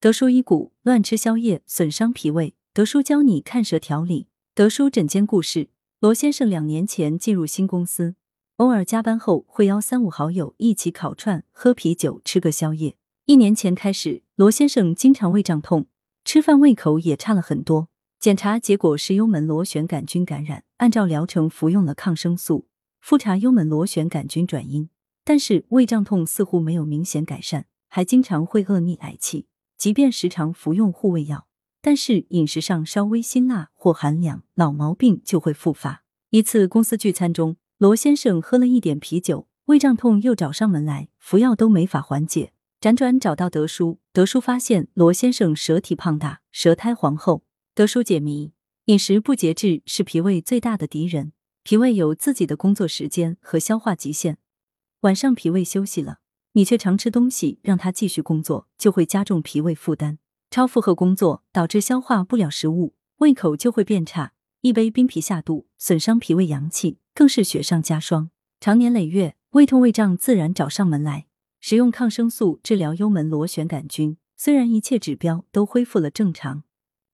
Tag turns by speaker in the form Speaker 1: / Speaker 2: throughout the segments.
Speaker 1: 德叔医骨，乱吃宵夜损伤脾胃。德叔教你看舌调理。德叔诊间故事：罗先生两年前进入新公司，偶尔加班后会邀三五好友一起烤串、喝啤酒、吃个宵夜。一年前开始，罗先生经常胃胀痛，吃饭胃口也差了很多。检查结果是幽门螺旋杆菌感染，按照疗程服用了抗生素，复查幽门螺旋杆菌转阴，但是胃胀痛似乎没有明显改善，还经常会恶逆嗳气。即便时常服用护胃药，但是饮食上稍微辛辣或寒凉，老毛病就会复发。一次公司聚餐中，罗先生喝了一点啤酒，胃胀痛又找上门来，服药都没法缓解。辗转找到德叔，德叔发现罗先生舌体胖大，舌苔黄厚。德叔解谜：饮食不节制是脾胃最大的敌人。脾胃有自己的工作时间和消化极限，晚上脾胃休息了。你却常吃东西，让它继续工作，就会加重脾胃负担。超负荷工作导致消化不了食物，胃口就会变差。一杯冰啤下肚，损伤脾胃阳气，更是雪上加霜。长年累月，胃痛胃胀自然找上门来。使用抗生素治疗幽门螺旋杆菌，虽然一切指标都恢复了正常，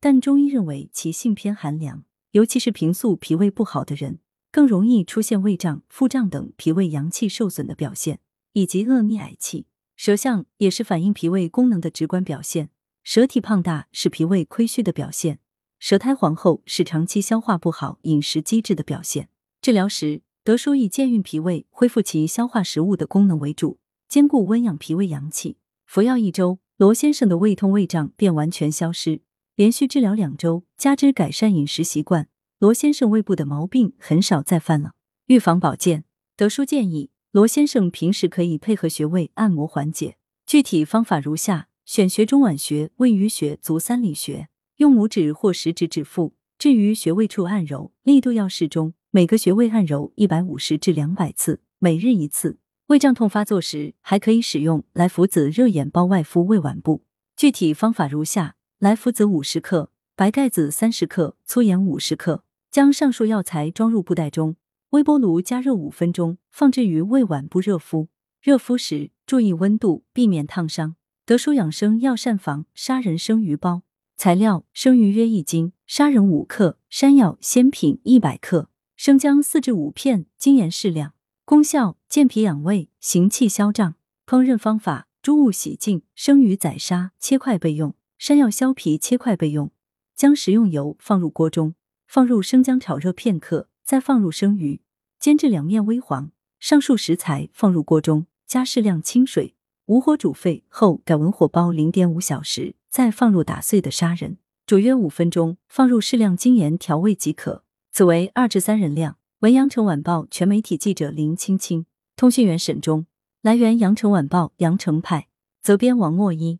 Speaker 1: 但中医认为其性偏寒凉，尤其是平素脾胃不好的人，更容易出现胃胀、腹胀等脾胃阳气受损的表现。以及恶逆嗳气，舌象也是反映脾胃功能的直观表现。舌体胖大是脾胃亏虚的表现，舌苔黄厚是长期消化不好、饮食机制的表现。治疗时，德叔以健运脾胃、恢复其消化食物的功能为主，兼顾温养脾胃阳气。服药一周，罗先生的胃痛胃胀便完全消失。连续治疗两周，加之改善饮食习惯，罗先生胃部的毛病很少再犯了。预防保健，德叔建议。罗先生平时可以配合穴位按摩缓解，具体方法如下：选穴中脘穴、位于穴、足三里穴，用拇指或食指指腹置于穴位处按揉，力度要适中，每个穴位按揉一百五十至两百次，每日一次。胃胀痛发作时，还可以使用莱菔子热眼包外敷胃脘部。具体方法如下：莱菔子五十克，白盖子三十克，粗盐五十克，将上述药材装入布袋中。微波炉加热五分钟，放置于胃脘部热敷。热敷时注意温度，避免烫伤。德舒养生药膳房砂仁生鱼包材料：生鱼约一斤，砂仁五克，山药、鲜品一百克，生姜四至五片，精盐适量。功效：健脾养胃，行气消胀。烹饪方法：猪物洗净，生鱼宰杀，切块备用；山药削皮切块备用。将食用油放入锅中，放入生姜炒热片刻，再放入生鱼。煎至两面微黄，上述食材放入锅中，加适量清水，无火煮沸后改文火煲零点五小时，再放入打碎的砂仁，煮约五分钟，放入适量精盐调味即可。此为二至三人量。文阳城晚报全媒体记者林青青，通讯员沈忠。来源：阳城晚报阳城派，责编王墨一。